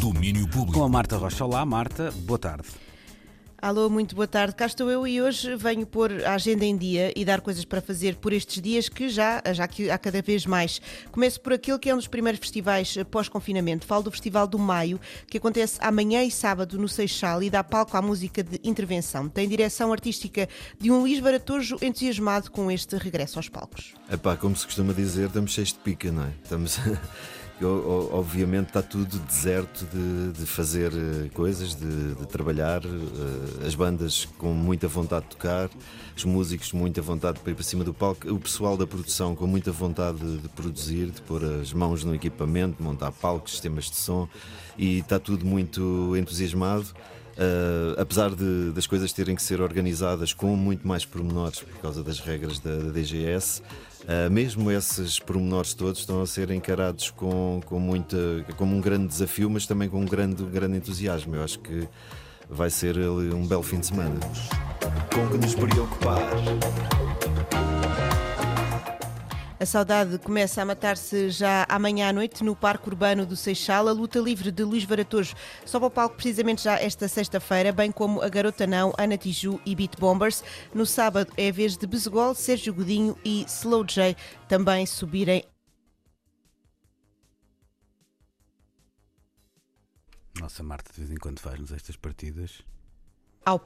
Domínio Público. Com a Marta Rocha. Olá, Marta, boa tarde. Alô, muito boa tarde. Cá estou eu e hoje venho pôr a agenda em dia e dar coisas para fazer por estes dias que já, já que há cada vez mais. Começo por aquele que é um dos primeiros festivais pós-confinamento. Falo do Festival do Maio, que acontece amanhã e sábado no Seixal e dá palco à música de intervenção. Tem direção artística de um Luís Baratojo entusiasmado com este regresso aos palcos. Epá, como se costuma dizer, estamos cheios de pica, não é? Estamos... obviamente está tudo deserto de, de fazer eh, coisas, de, de, trabalhar, eh, as bandas com muita vontade de tocar, os músicos com muita vontade para ir para cima do palco, o pessoal da produção com muita vontade de, de produzir, de pôr as mãos no equipamento, montar palcos, sistemas de som e está tudo muito entusiasmado. Uh, apesar de, das coisas terem que ser organizadas com muito mais pormenores por causa das regras da, da DGS, uh, mesmo esses pormenores todos estão a ser encarados com, com muita, como um grande desafio, mas também com um grande, grande entusiasmo. Eu acho que vai ser um belo fim de semana. Com que nos preocupar. A saudade começa a matar-se já amanhã à noite no Parque Urbano do Seixal. A luta livre de Luís Varatojo sobe ao palco precisamente já esta sexta-feira, bem como a Garota Não, Ana Tiju e Beat Bombers. No sábado é a vez de Bezegol, Sérgio Godinho e Slow J também subirem Nossa, Marta, de vez em quando faz-nos estas partidas. Ao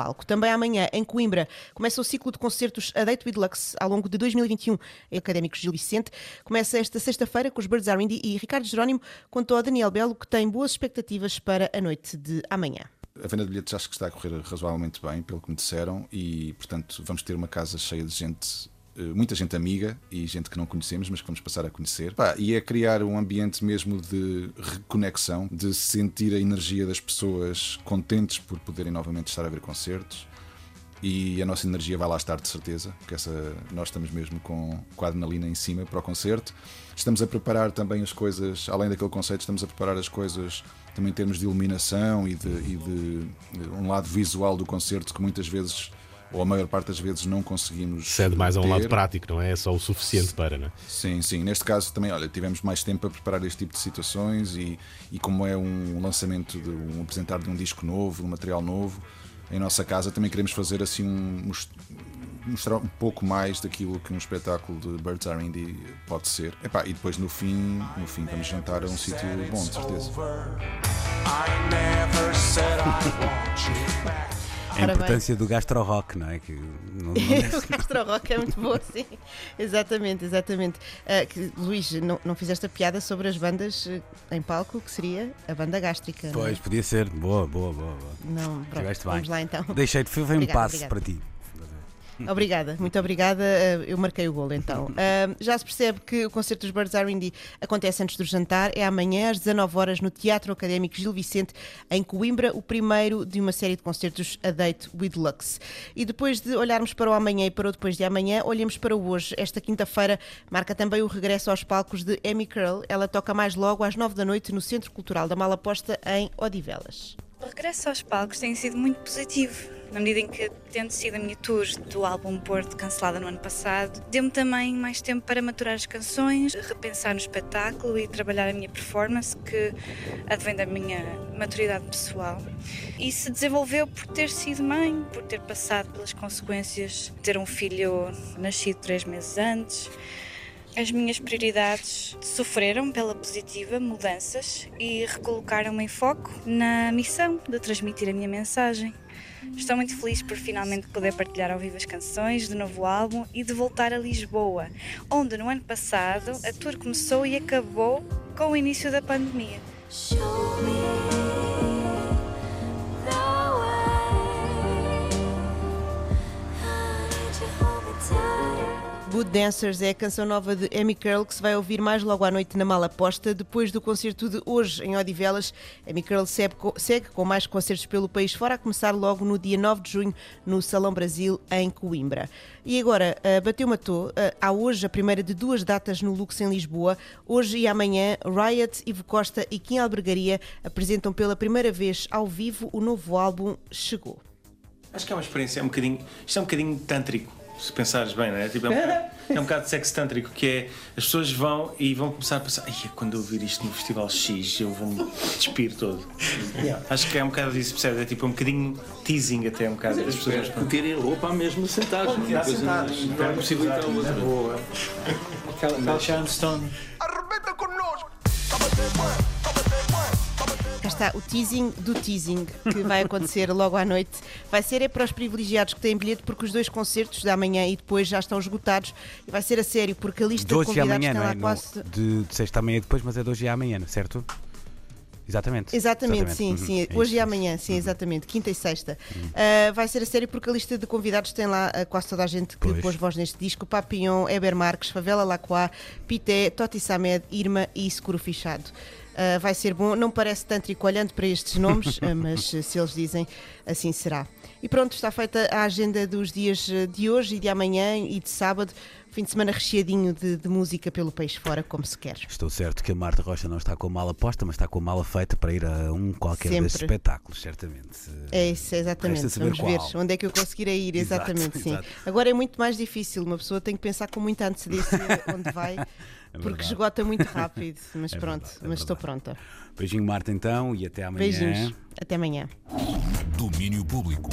palco. Também amanhã, em Coimbra, começa o ciclo de concertos A Date with Lux ao longo de 2021 em Académicos Gil Vicente. Começa esta sexta-feira com os Birds Are Indie e Ricardo Jerónimo contou a Daniel Belo que tem boas expectativas para a noite de amanhã. A venda de bilhetes acho que está a correr razoavelmente bem, pelo que me disseram, e portanto vamos ter uma casa cheia de gente muita gente amiga e gente que não conhecemos, mas que vamos passar a conhecer. Pá, e é criar um ambiente mesmo de reconexão, de sentir a energia das pessoas contentes por poderem novamente estar a ver concertos. E a nossa energia vai lá estar de certeza, porque essa, nós estamos mesmo com, com a adrenalina em cima para o concerto. Estamos a preparar também as coisas, além daquele conceito, estamos a preparar as coisas também em termos de iluminação e de, e de um lado visual do concerto que muitas vezes ou a maior parte das vezes não conseguimos. Cede mais a um ter. lado prático, não é? É só o suficiente para, não é? Sim, sim. Neste caso também, olha, tivemos mais tempo para preparar este tipo de situações e, e como é um lançamento, de um apresentar de um disco novo, de um material novo, em nossa casa também queremos fazer assim um. mostrar um pouco mais daquilo que um espetáculo de Birds Are Indie pode ser. Epá, e depois no fim, no fim vamos jantar a um sítio bom, de certeza. A importância do gastro-rock, não é? Que não, não o gastro-rock é muito bom, sim. Exatamente, exatamente. Uh, que, Luís, não, não fizeste a piada sobre as bandas uh, em palco, que seria a banda gástrica. Pois, é? podia ser. Boa, boa, boa. boa. Não, pronto, vamos lá então. Deixei-te, foi um passo para ti. Obrigada, muito obrigada. Eh, eu marquei o golo então. Uh, já se percebe que o concerto dos Birds Are Indie acontece antes do jantar. É amanhã às 19 horas no Teatro Académico Gil Vicente, em Coimbra, o primeiro de uma série de concertos A Date with Lux. E depois de olharmos para o amanhã e para o depois de amanhã, olhemos para o hoje. Esta quinta-feira marca também o regresso aos palcos de Amy Curl. Ela toca mais logo às 9 da noite no Centro Cultural da Malaposta, em Odivelas. O regresso aos palcos tem sido muito positivo na medida em que, tendo sido a minha tour do álbum Porto cancelada no ano passado, deu-me também mais tempo para maturar as canções, repensar no espetáculo e trabalhar a minha performance, que advém da minha maturidade pessoal. E se desenvolveu por ter sido mãe, por ter passado pelas consequências de ter um filho nascido três meses antes. As minhas prioridades sofreram pela positiva mudanças e recolocaram-me em foco na missão de transmitir a minha mensagem. Estou muito feliz por finalmente poder partilhar ao vivo as canções do novo álbum e de voltar a Lisboa, onde no ano passado a tour começou e acabou com o início da pandemia. Good Dancers é a canção nova de Amy Curl que se vai ouvir mais logo à noite na Mala Posta. Depois do concerto de hoje em Odivelas, Amy Curl segue com mais concertos pelo país fora, a começar logo no dia 9 de junho no Salão Brasil, em Coimbra. E agora, uh, bateu matou, uh, há hoje a primeira de duas datas no Lux em Lisboa. Hoje e amanhã, Riot, Ivo Costa e Kim Albergaria apresentam pela primeira vez ao vivo o novo álbum Chegou. Acho que é uma experiência, é um bocadinho, isto é um bocadinho tântrico se pensares bem, não é? Tipo, é, é um bocado sextântrico, que é as pessoas vão e vão começar a pensar, "Ai, quando eu ouvir isto no Festival X, eu vou-me despir todo. Acho que é um bocado disso, percebes? É tipo um bocadinho teasing até um bocado das pessoas. Espero que tirem roupa mesmo sentados. não é mais- Não é outra. boa. Aquela, Sharon Stone. Cá está o teasing do teasing que vai acontecer logo à noite. Vai ser é para os privilegiados que têm bilhete, porque os dois concertos da manhã e depois já estão esgotados. E vai ser a sério, porque a lista De convidados amanhã, tem lá é? Quase. de, de sexta à manhã depois, mas é de hoje e amanhã, certo? Exatamente. Exatamente, sim, Uhum, sim. é Hoje isso, e é amanhã, sim, exatamente. Quinta e sexta. Uh, vai ser a sério porque a lista de convidados tem lá uh, quase toda a gente que Pois. pôs voz neste disco: Papillon, Eber Marques, Favela Lacroix, Pité, Toti Samed, Irma e Seguro Fichado. Uh, vai ser bom, não parece tântrico olhando para estes nomes, uh, mas uh, se eles dizem, assim será. E pronto, está feita a agenda dos dias de hoje e de amanhã e de sábado. Fim de semana recheadinho de, de música pelo país fora, como se quer. Estou certo que a Marta Rocha não está com a mala posta, mas está com a mala feita para ir a um qualquer desses Sempre. espetáculos, certamente. É isso, exatamente. Vamos ver qual. onde é que eu conseguirei ir, Exato, exatamente, sim. exato. Agora é muito mais difícil, uma pessoa tem que pensar com muita antecedência onde vai, porque verdade. esgota muito rápido. Mas É pronto, verdade, é mas estou pronta. Beijinho, Marta, então, e até amanhã. Beijinhos, até amanhã. Domínio público.